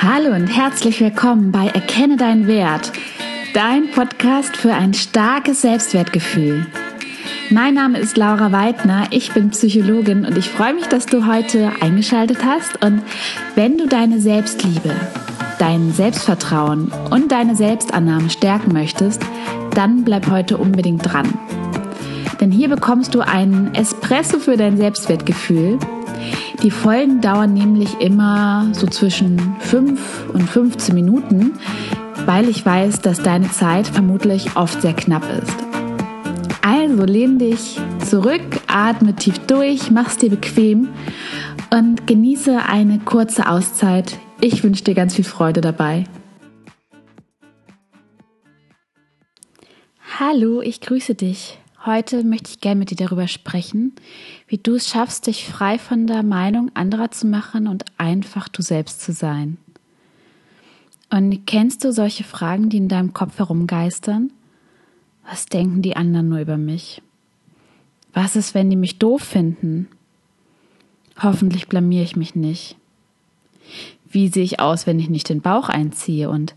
Hallo und herzlich willkommen bei Erkenne deinen Wert, dein Podcast für ein starkes Selbstwertgefühl. Mein Name ist Laura Weidner, ich bin Psychologin und ich freue mich, dass du heute eingeschaltet hast und wenn du deine Selbstliebe, dein Selbstvertrauen und deine Selbstannahme stärken möchtest, dann bleib heute unbedingt dran. Denn hier bekommst du einen Espresso für dein Selbstwertgefühl die Folgen dauern nämlich immer so zwischen 5 und 15 Minuten, weil ich weiß, dass deine Zeit vermutlich oft sehr knapp ist. Also lehn dich zurück, atme tief durch, mach's dir bequem und genieße eine kurze Auszeit. Ich wünsche dir ganz viel Freude dabei. Hallo, ich grüße dich. Heute möchte ich gerne mit dir darüber sprechen, wie du es schaffst, dich frei von der Meinung anderer zu machen und einfach du selbst zu sein. Und kennst du solche Fragen, die in deinem Kopf herumgeistern? Was denken die anderen nur über mich? Was ist, wenn die mich doof finden? Hoffentlich blamier ich mich nicht. Wie sehe ich aus, wenn ich nicht den Bauch einziehe? Und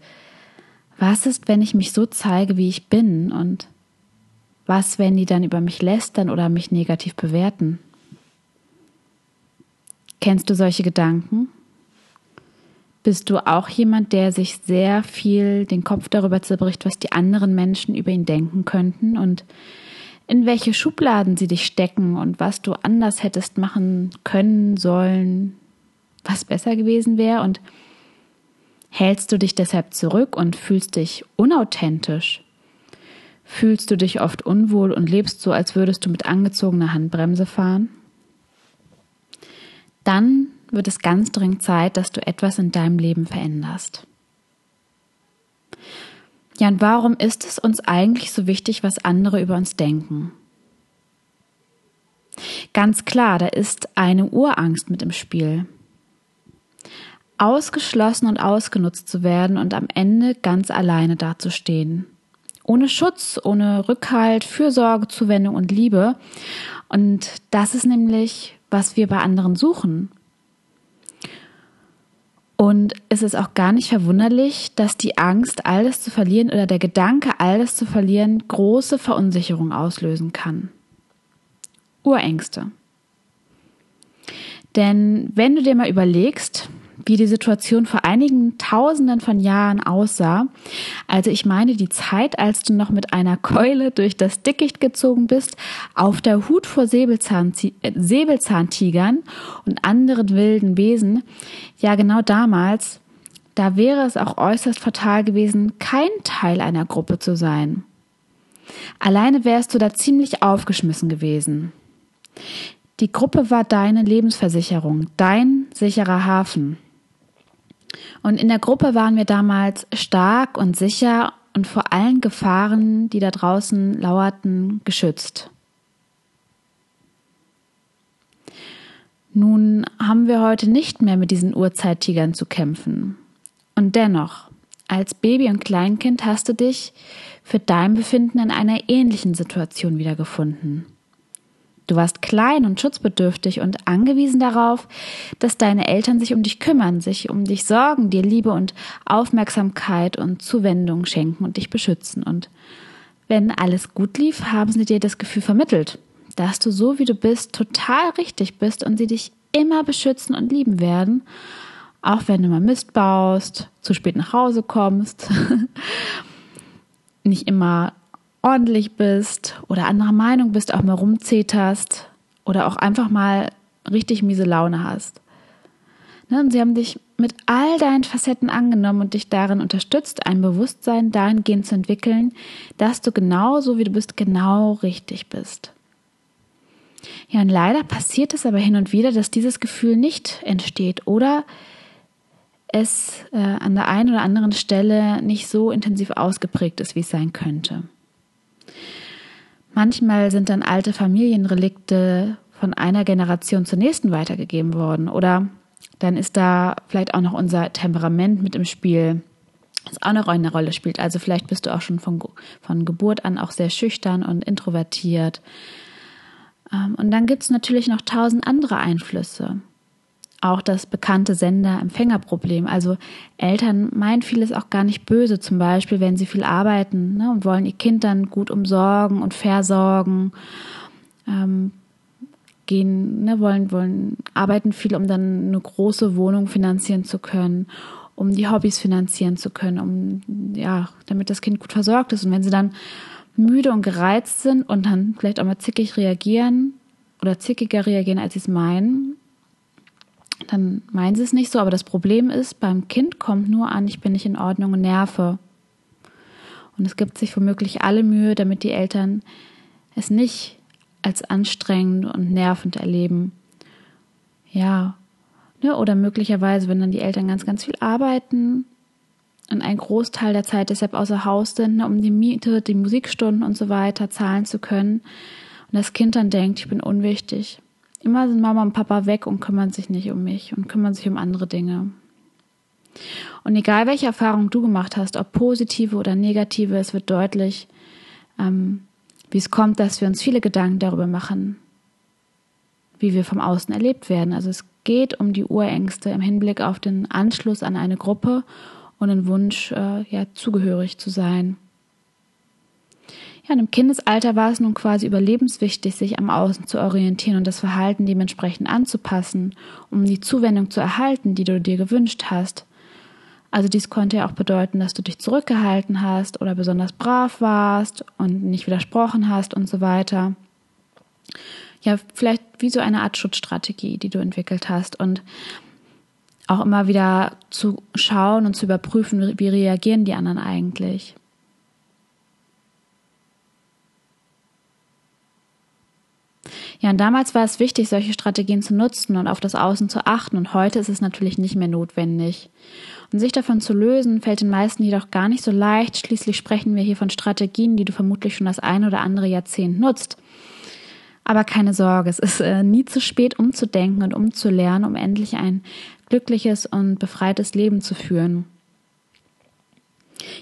was ist, wenn ich mich so zeige, wie ich bin? Und was, wenn die dann über mich lästern oder mich negativ bewerten? Kennst du solche Gedanken? Bist du auch jemand, der sich sehr viel den Kopf darüber zerbricht, was die anderen Menschen über ihn denken könnten und in welche Schubladen sie dich stecken und was du anders hättest machen können, sollen, was besser gewesen wäre und hältst du dich deshalb zurück und fühlst dich unauthentisch? Fühlst du dich oft unwohl und lebst so, als würdest du mit angezogener Handbremse fahren? Dann wird es ganz dringend Zeit, dass du etwas in deinem Leben veränderst. Ja, und warum ist es uns eigentlich so wichtig, was andere über uns denken? Ganz klar, da ist eine Urangst mit im Spiel. Ausgeschlossen und ausgenutzt zu werden und am Ende ganz alleine dazustehen ohne Schutz, ohne Rückhalt, Fürsorge, Zuwendung und Liebe. Und das ist nämlich, was wir bei anderen suchen. Und es ist auch gar nicht verwunderlich, dass die Angst, alles zu verlieren oder der Gedanke, alles zu verlieren, große Verunsicherung auslösen kann. Urängste. Denn wenn du dir mal überlegst, wie die Situation vor einigen Tausenden von Jahren aussah. Also ich meine die Zeit, als du noch mit einer Keule durch das Dickicht gezogen bist, auf der Hut vor Säbelzahn, äh, Säbelzahntigern und anderen wilden Wesen. Ja, genau damals, da wäre es auch äußerst fatal gewesen, kein Teil einer Gruppe zu sein. Alleine wärst du da ziemlich aufgeschmissen gewesen. Die Gruppe war deine Lebensversicherung, dein sicherer Hafen. Und in der Gruppe waren wir damals stark und sicher und vor allen Gefahren, die da draußen lauerten, geschützt. Nun haben wir heute nicht mehr mit diesen Urzeittigern zu kämpfen. Und dennoch, als Baby und Kleinkind hast du dich für dein Befinden in einer ähnlichen Situation wiedergefunden. Du warst klein und schutzbedürftig und angewiesen darauf, dass deine Eltern sich um dich kümmern, sich um dich sorgen, dir Liebe und Aufmerksamkeit und Zuwendung schenken und dich beschützen. Und wenn alles gut lief, haben sie dir das Gefühl vermittelt, dass du so wie du bist total richtig bist und sie dich immer beschützen und lieben werden, auch wenn du mal Mist baust, zu spät nach Hause kommst, nicht immer ordentlich bist oder anderer Meinung bist, auch mal rumzeterst oder auch einfach mal richtig miese Laune hast. Ne? Und sie haben dich mit all deinen Facetten angenommen und dich darin unterstützt, ein Bewusstsein dahingehend zu entwickeln, dass du genau so wie du bist, genau richtig bist. Ja, und leider passiert es aber hin und wieder, dass dieses Gefühl nicht entsteht oder es äh, an der einen oder anderen Stelle nicht so intensiv ausgeprägt ist, wie es sein könnte. Manchmal sind dann alte Familienrelikte von einer Generation zur nächsten weitergegeben worden. Oder dann ist da vielleicht auch noch unser Temperament mit im Spiel, das auch noch eine Rolle spielt. Also vielleicht bist du auch schon von, von Geburt an auch sehr schüchtern und introvertiert. Ähm, und dann gibt es natürlich noch tausend andere Einflüsse. Auch das bekannte Sender-Empfänger-Problem. Also Eltern meinen vieles auch gar nicht böse, zum Beispiel, wenn sie viel arbeiten ne, und wollen ihr Kind dann gut umsorgen und versorgen, ähm, gehen, ne, wollen, wollen, arbeiten viel, um dann eine große Wohnung finanzieren zu können, um die Hobbys finanzieren zu können, um, ja, damit das Kind gut versorgt ist. Und wenn sie dann müde und gereizt sind und dann vielleicht auch mal zickig reagieren oder zickiger reagieren, als sie es meinen, dann meinen sie es nicht so, aber das Problem ist, beim Kind kommt nur an, ich bin nicht in Ordnung und nerve. Und es gibt sich womöglich alle Mühe, damit die Eltern es nicht als anstrengend und nervend erleben. Ja. Ne, oder möglicherweise, wenn dann die Eltern ganz, ganz viel arbeiten und einen Großteil der Zeit deshalb außer Haus sind, ne, um die Miete, die Musikstunden und so weiter zahlen zu können. Und das Kind dann denkt, ich bin unwichtig. Immer sind Mama und Papa weg und kümmern sich nicht um mich und kümmern sich um andere Dinge. Und egal welche Erfahrung du gemacht hast, ob positive oder negative, es wird deutlich, ähm, wie es kommt, dass wir uns viele Gedanken darüber machen, wie wir vom Außen erlebt werden. Also es geht um die Urängste im Hinblick auf den Anschluss an eine Gruppe und den Wunsch, äh, ja, zugehörig zu sein. Ja, und im Kindesalter war es nun quasi überlebenswichtig, sich am Außen zu orientieren und das Verhalten dementsprechend anzupassen, um die Zuwendung zu erhalten, die du dir gewünscht hast. Also dies konnte ja auch bedeuten, dass du dich zurückgehalten hast oder besonders brav warst und nicht widersprochen hast und so weiter. Ja, vielleicht wie so eine Art Schutzstrategie, die du entwickelt hast und auch immer wieder zu schauen und zu überprüfen, wie reagieren die anderen eigentlich. Ja, und damals war es wichtig, solche Strategien zu nutzen und auf das Außen zu achten. Und heute ist es natürlich nicht mehr notwendig. Und sich davon zu lösen, fällt den meisten jedoch gar nicht so leicht. Schließlich sprechen wir hier von Strategien, die du vermutlich schon das ein oder andere Jahrzehnt nutzt. Aber keine Sorge, es ist äh, nie zu spät, umzudenken und umzulernen, um endlich ein glückliches und befreites Leben zu führen.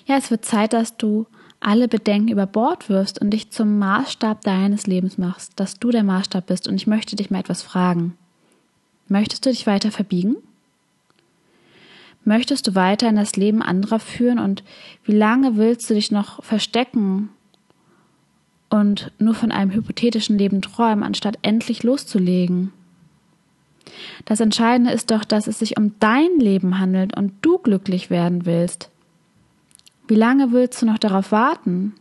Ja, es wird Zeit, dass du alle Bedenken über Bord wirfst und dich zum Maßstab deines Lebens machst, dass du der Maßstab bist. Und ich möchte dich mal etwas fragen. Möchtest du dich weiter verbiegen? Möchtest du weiter in das Leben anderer führen und wie lange willst du dich noch verstecken und nur von einem hypothetischen Leben träumen, anstatt endlich loszulegen? Das Entscheidende ist doch, dass es sich um dein Leben handelt und du glücklich werden willst. Wie lange willst du noch darauf warten?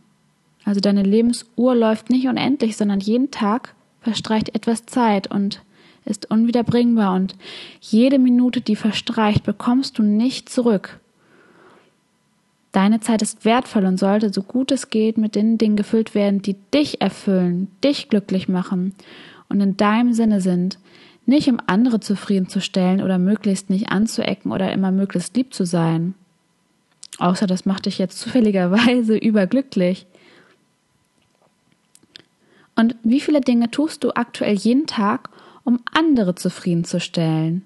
Also deine Lebensuhr läuft nicht unendlich, sondern jeden Tag verstreicht etwas Zeit und ist unwiederbringbar und jede Minute, die verstreicht, bekommst du nicht zurück. Deine Zeit ist wertvoll und sollte so gut es geht mit den Dingen gefüllt werden, die dich erfüllen, dich glücklich machen und in deinem Sinne sind, nicht um andere zufriedenzustellen oder möglichst nicht anzuecken oder immer möglichst lieb zu sein. Außer das macht dich jetzt zufälligerweise überglücklich. Und wie viele Dinge tust du aktuell jeden Tag, um andere zufriedenzustellen?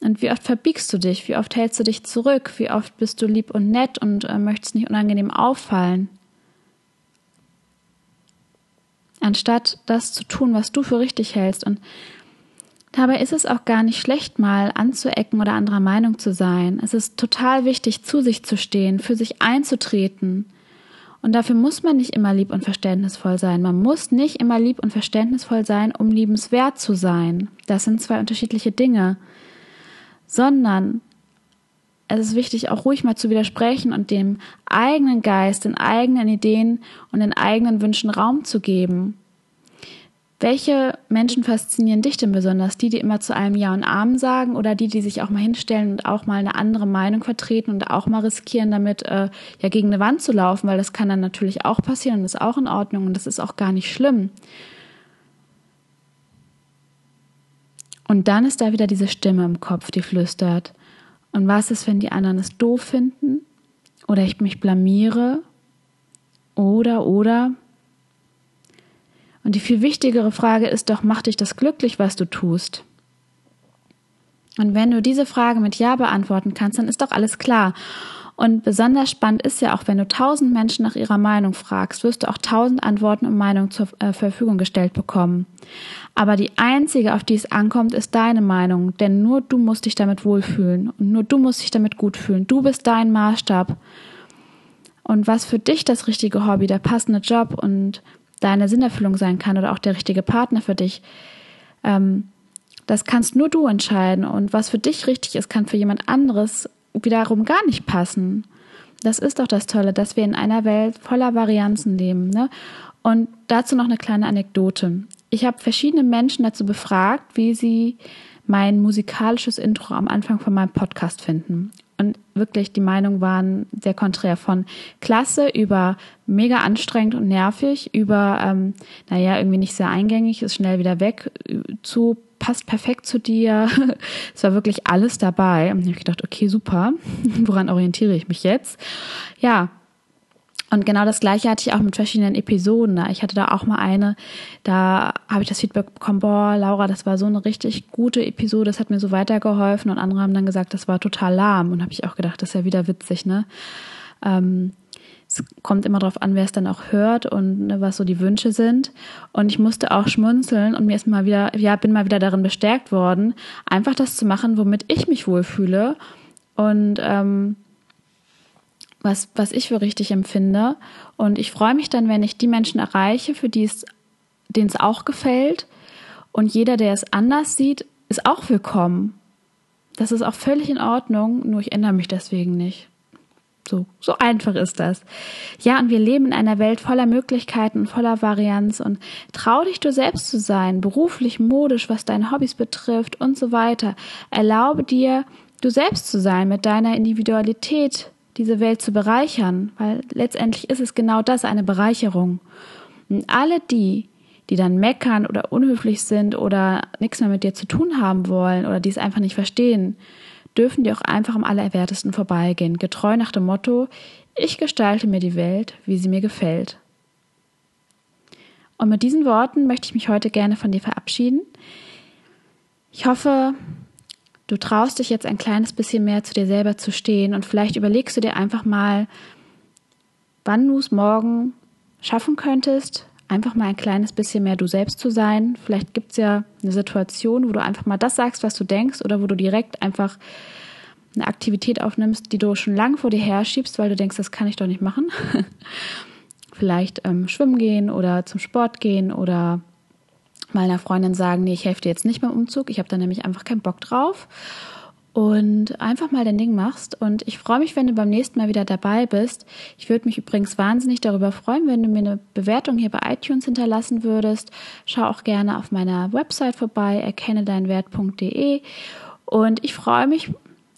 Und wie oft verbiegst du dich? Wie oft hältst du dich zurück? Wie oft bist du lieb und nett und äh, möchtest nicht unangenehm auffallen? Anstatt das zu tun, was du für richtig hältst. Und Dabei ist es auch gar nicht schlecht, mal anzuecken oder anderer Meinung zu sein. Es ist total wichtig, zu sich zu stehen, für sich einzutreten. Und dafür muss man nicht immer lieb und verständnisvoll sein. Man muss nicht immer lieb und verständnisvoll sein, um liebenswert zu sein. Das sind zwei unterschiedliche Dinge. Sondern es ist wichtig, auch ruhig mal zu widersprechen und dem eigenen Geist, den eigenen Ideen und den eigenen Wünschen Raum zu geben. Welche Menschen faszinieren dich denn besonders? Die, die immer zu einem Ja und Amen sagen oder die, die sich auch mal hinstellen und auch mal eine andere Meinung vertreten und auch mal riskieren, damit äh, ja gegen eine Wand zu laufen, weil das kann dann natürlich auch passieren und ist auch in Ordnung und das ist auch gar nicht schlimm. Und dann ist da wieder diese Stimme im Kopf, die flüstert. Und was ist, wenn die anderen es doof finden? Oder ich mich blamiere? Oder, oder, und die viel wichtigere Frage ist doch, macht dich das glücklich, was du tust? Und wenn du diese Frage mit Ja beantworten kannst, dann ist doch alles klar. Und besonders spannend ist ja auch, wenn du tausend Menschen nach ihrer Meinung fragst, wirst du auch tausend Antworten und Meinungen zur äh, Verfügung gestellt bekommen. Aber die einzige, auf die es ankommt, ist deine Meinung, denn nur du musst dich damit wohlfühlen und nur du musst dich damit gut fühlen. Du bist dein Maßstab. Und was für dich das richtige Hobby, der passende Job und deine Sinnerfüllung sein kann oder auch der richtige Partner für dich, ähm, das kannst nur du entscheiden. Und was für dich richtig ist, kann für jemand anderes wiederum gar nicht passen. Das ist doch das Tolle, dass wir in einer Welt voller Varianzen leben. Ne? Und dazu noch eine kleine Anekdote. Ich habe verschiedene Menschen dazu befragt, wie sie mein musikalisches Intro am Anfang von meinem Podcast finden. Und wirklich, die Meinungen waren sehr konträr von klasse über mega anstrengend und nervig, über, ähm, naja, irgendwie nicht sehr eingängig, ist schnell wieder weg, zu passt perfekt zu dir. es war wirklich alles dabei. Und ich habe gedacht, okay, super. Woran orientiere ich mich jetzt? Ja. Und genau das gleiche hatte ich auch mit verschiedenen Episoden. Ich hatte da auch mal eine, da habe ich das Feedback bekommen, boah, Laura, das war so eine richtig gute Episode, das hat mir so weitergeholfen. Und andere haben dann gesagt, das war total lahm. Und habe ich auch gedacht, das ist ja wieder witzig, ne? Ähm, es kommt immer darauf an, wer es dann auch hört und ne, was so die Wünsche sind. Und ich musste auch schmunzeln und mir ist mal wieder, ja, bin mal wieder darin bestärkt worden, einfach das zu machen, womit ich mich wohlfühle und ähm, was, was ich für richtig empfinde. Und ich freue mich dann, wenn ich die Menschen erreiche, für die es, denen es auch gefällt. Und jeder, der es anders sieht, ist auch willkommen. Das ist auch völlig in Ordnung, nur ich ändere mich deswegen nicht. So, so einfach ist das. Ja, und wir leben in einer Welt voller Möglichkeiten und voller Varianz und trau dich du selbst zu sein, beruflich, modisch, was deine Hobbys betrifft und so weiter. Erlaube dir, du selbst zu sein, mit deiner Individualität diese Welt zu bereichern, weil letztendlich ist es genau das, eine Bereicherung. Und alle die, die dann meckern oder unhöflich sind oder nichts mehr mit dir zu tun haben wollen oder die es einfach nicht verstehen, dürfen die auch einfach am allerwertesten vorbeigehen, getreu nach dem Motto, ich gestalte mir die Welt, wie sie mir gefällt. Und mit diesen Worten möchte ich mich heute gerne von dir verabschieden. Ich hoffe, du traust dich jetzt ein kleines bisschen mehr zu dir selber zu stehen und vielleicht überlegst du dir einfach mal, wann du es morgen schaffen könntest, einfach mal ein kleines bisschen mehr du selbst zu sein. Vielleicht gibt es ja eine Situation, wo du einfach mal das sagst, was du denkst, oder wo du direkt einfach eine Aktivität aufnimmst, die du schon lange vor dir her schiebst, weil du denkst, das kann ich doch nicht machen. Vielleicht ähm, schwimmen gehen oder zum Sport gehen oder meiner Freundin sagen, nee, ich helfe dir jetzt nicht beim Umzug, ich habe da nämlich einfach keinen Bock drauf und einfach mal dein Ding machst. Und ich freue mich, wenn du beim nächsten Mal wieder dabei bist. Ich würde mich übrigens wahnsinnig darüber freuen, wenn du mir eine Bewertung hier bei iTunes hinterlassen würdest. Schau auch gerne auf meiner Website vorbei, erkenne deinen Wert.de. Und ich freue mich,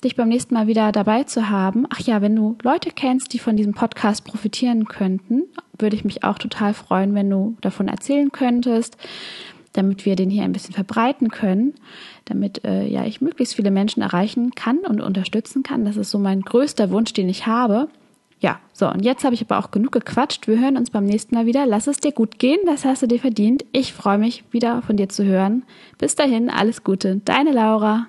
dich beim nächsten Mal wieder dabei zu haben. Ach ja, wenn du Leute kennst, die von diesem Podcast profitieren könnten, würde ich mich auch total freuen, wenn du davon erzählen könntest damit wir den hier ein bisschen verbreiten können, damit äh, ja ich möglichst viele Menschen erreichen kann und unterstützen kann. Das ist so mein größter Wunsch, den ich habe. Ja, so, und jetzt habe ich aber auch genug gequatscht. Wir hören uns beim nächsten Mal wieder. Lass es dir gut gehen, das hast du dir verdient. Ich freue mich, wieder von dir zu hören. Bis dahin, alles Gute. Deine Laura.